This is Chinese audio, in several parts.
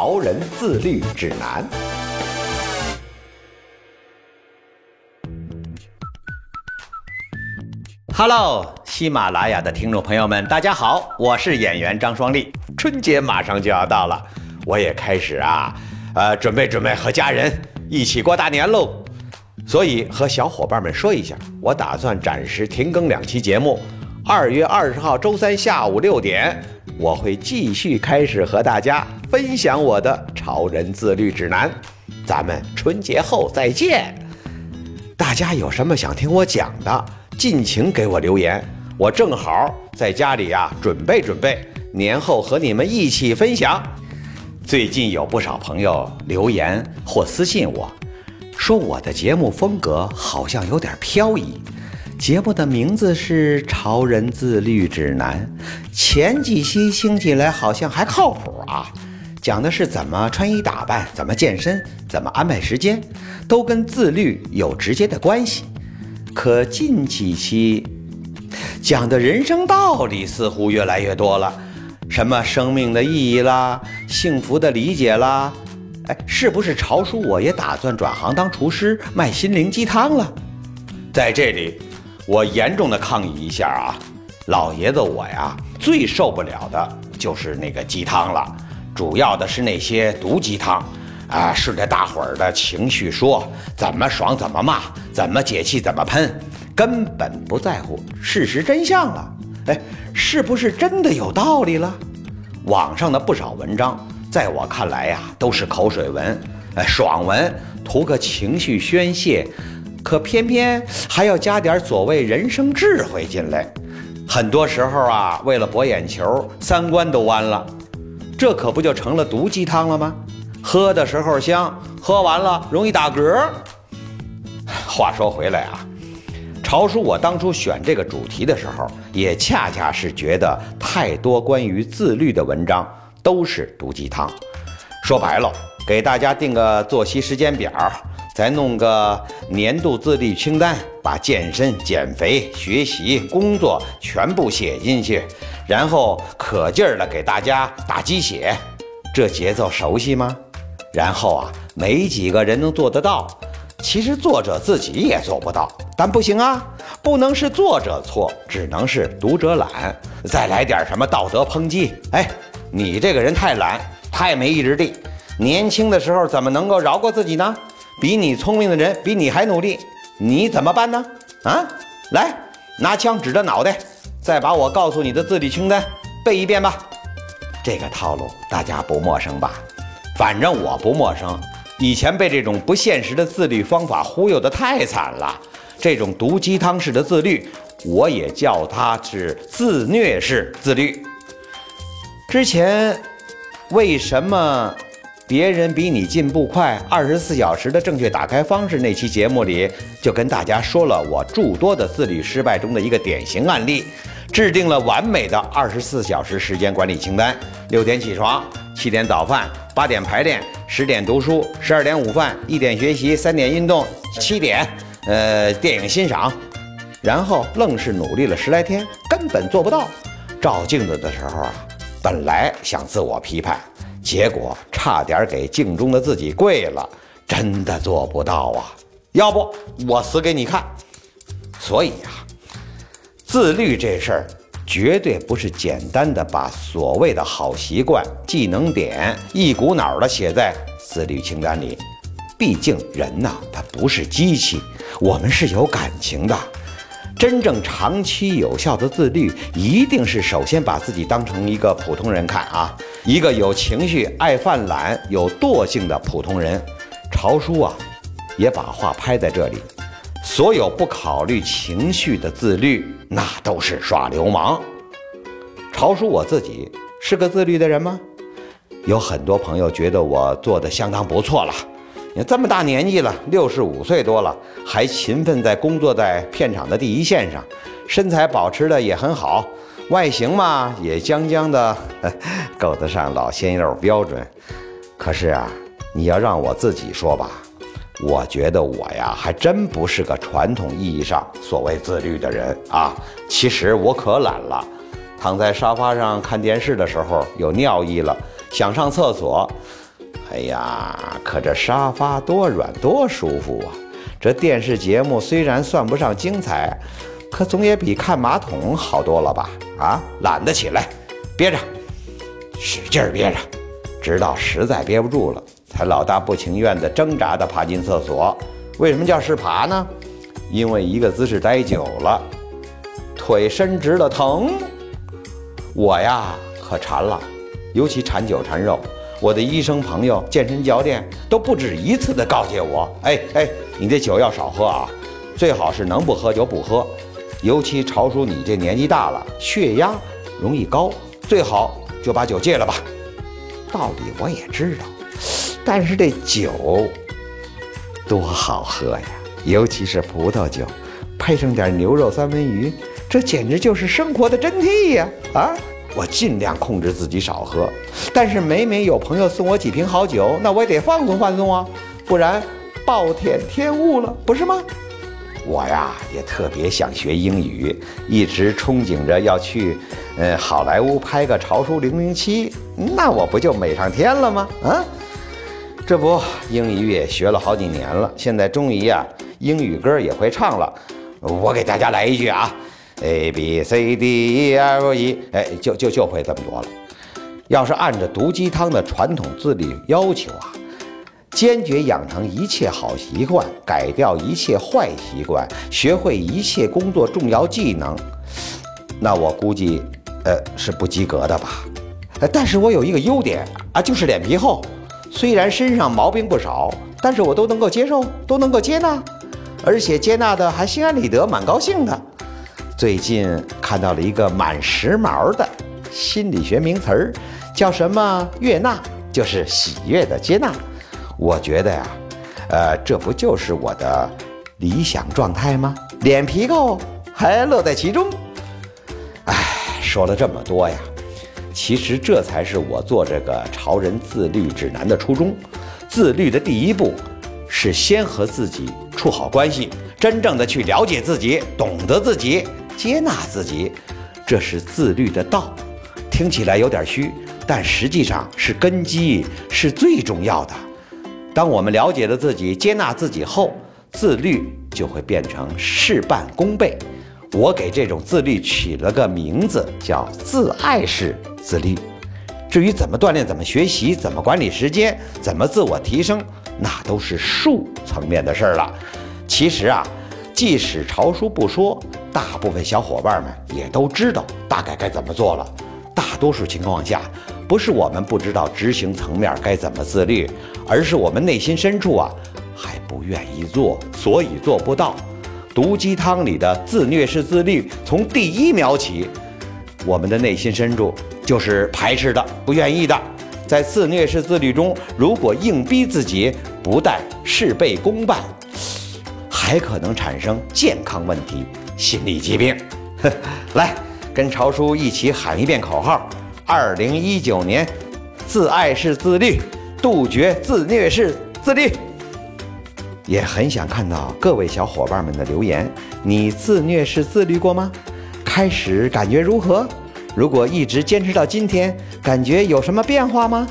潮人自律指南》。Hello，喜马拉雅的听众朋友们，大家好，我是演员张双立。春节马上就要到了，我也开始啊，呃，准备准备和家人一起过大年喽。所以和小伙伴们说一下，我打算暂时停更两期节目。二月二十号周三下午六点，我会继续开始和大家分享我的超人自律指南。咱们春节后再见。大家有什么想听我讲的，尽情给我留言，我正好在家里呀准备准备，年后和你们一起分享。最近有不少朋友留言或私信我，说我的节目风格好像有点飘移。节目的名字是《潮人自律指南》，前几期听起来好像还靠谱啊，讲的是怎么穿衣打扮、怎么健身、怎么安排时间，都跟自律有直接的关系。可近几期讲的人生道理似乎越来越多了，什么生命的意义啦、幸福的理解啦，哎，是不是潮叔我也打算转行当厨师，卖心灵鸡汤了？在这里。我严重的抗议一下啊，老爷子我呀最受不了的就是那个鸡汤了，主要的是那些毒鸡汤，啊顺着大伙儿的情绪说，怎么爽怎么骂，怎么解气怎么喷，根本不在乎事实真相了。哎，是不是真的有道理了？网上的不少文章，在我看来呀都是口水文，哎爽文，图个情绪宣泄。可偏偏还要加点所谓人生智慧进来，很多时候啊，为了博眼球，三观都弯了，这可不就成了毒鸡汤了吗？喝的时候香，喝完了容易打嗝。话说回来啊，潮叔，我当初选这个主题的时候，也恰恰是觉得太多关于自律的文章都是毒鸡汤。说白了，给大家定个作息时间表。再弄个年度自律清单，把健身、减肥、学习、工作全部写进去，然后可劲儿的给大家打鸡血，这节奏熟悉吗？然后啊，没几个人能做得到。其实作者自己也做不到，但不行啊，不能是作者错，只能是读者懒。再来点什么道德抨击？哎，你这个人太懒，太没意志力，年轻的时候怎么能够饶过自己呢？比你聪明的人比你还努力，你怎么办呢？啊，来，拿枪指着脑袋，再把我告诉你的自律清单背一遍吧。这个套路大家不陌生吧？反正我不陌生，以前被这种不现实的自律方法忽悠的太惨了。这种毒鸡汤式的自律，我也叫它是自虐式自律。之前为什么？别人比你进步快，二十四小时的正确打开方式那期节目里就跟大家说了我诸多的自律失败中的一个典型案例，制定了完美的二十四小时时间管理清单：六点起床，七点早饭，八点排练，十点读书，十二点午饭，一点学习，三点运动，七点，呃，电影欣赏，然后愣是努力了十来天，根本做不到。照镜子的时候啊，本来想自我批判。结果差点给镜中的自己跪了，真的做不到啊！要不我死给你看。所以啊，自律这事儿绝对不是简单的把所谓的好习惯、技能点一股脑的写在自律清单里。毕竟人呐，他不是机器，我们是有感情的。真正长期有效的自律，一定是首先把自己当成一个普通人看啊，一个有情绪、爱犯懒、有惰性的普通人。潮叔啊，也把话拍在这里：所有不考虑情绪的自律，那都是耍流氓。潮叔我自己是个自律的人吗？有很多朋友觉得我做的相当不错了。你这么大年纪了，六十五岁多了，还勤奋在工作在片场的第一线上，身材保持的也很好，外形嘛也将将的 够得上老鲜肉标准。可是啊，你要让我自己说吧，我觉得我呀还真不是个传统意义上所谓自律的人啊。其实我可懒了，躺在沙发上看电视的时候有尿意了，想上厕所。哎呀，可这沙发多软多舒服啊！这电视节目虽然算不上精彩，可总也比看马桶好多了吧？啊，懒得起来，憋着，使劲憋着，直到实在憋不住了，才老大不情愿地挣扎地爬进厕所。为什么叫是爬呢？因为一个姿势待久了，腿伸直了疼。我呀，可馋了，尤其馋酒馋肉。我的医生朋友、健身教练都不止一次地告诫我：“哎哎，你这酒要少喝啊，最好是能不喝就不喝。尤其朝叔你这年纪大了，血压容易高，最好就把酒戒了吧。”道理我也知道，但是这酒多好喝呀，尤其是葡萄酒，配上点牛肉三文鱼，这简直就是生活的真谛呀！啊！我尽量控制自己少喝，但是每每有朋友送我几瓶好酒，那我也得放松放松啊，不然暴殄天物了，不是吗？我呀也特别想学英语，一直憧憬着要去，呃，好莱坞拍个《潮叔零零七》，那我不就美上天了吗？啊，这不，英语也学了好几年了，现在终于呀，英语歌也会唱了。我给大家来一句啊。A B C D E F E，哎，就就就会这么多了。要是按照毒鸡汤的传统自律要求啊，坚决养成一切好习惯，改掉一切坏习惯，学会一切工作重要技能，那我估计，呃，是不及格的吧？但是我有一个优点啊，就是脸皮厚。虽然身上毛病不少，但是我都能够接受，都能够接纳，而且接纳的还心安理得，蛮高兴的。最近看到了一个蛮时髦的心理学名词儿，叫什么“悦纳”，就是喜悦的接纳。我觉得呀，呃，这不就是我的理想状态吗？脸皮够，还乐在其中。哎，说了这么多呀，其实这才是我做这个潮人自律指南的初衷。自律的第一步，是先和自己处好关系，真正的去了解自己，懂得自己。接纳自己，这是自律的道。听起来有点虚，但实际上是根基，是最重要的。当我们了解了自己，接纳自己后，自律就会变成事半功倍。我给这种自律取了个名字，叫自爱式自律。至于怎么锻炼、怎么学习、怎么管理时间、怎么自我提升，那都是术层面的事儿了。其实啊，即使朝书不说。大部分小伙伴们也都知道大概该怎么做了。大多数情况下，不是我们不知道执行层面该怎么自律，而是我们内心深处啊还不愿意做，所以做不到。毒鸡汤里的自虐式自律，从第一秒起，我们的内心深处就是排斥的、不愿意的。在自虐式自律中，如果硬逼自己，不但事倍功半，还可能产生健康问题。心理疾病，来跟潮叔一起喊一遍口号：二零一九年，自爱是自律，杜绝自虐式自律。也很想看到各位小伙伴们的留言，你自虐式自律过吗？开始感觉如何？如果一直坚持到今天，感觉有什么变化吗？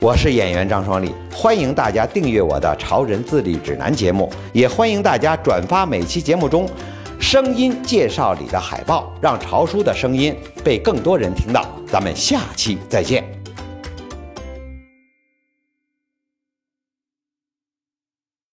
我是演员张双立，欢迎大家订阅我的《潮人自律指南》节目，也欢迎大家转发每期节目中声音介绍里的海报，让潮叔的声音被更多人听到。咱们下期再见。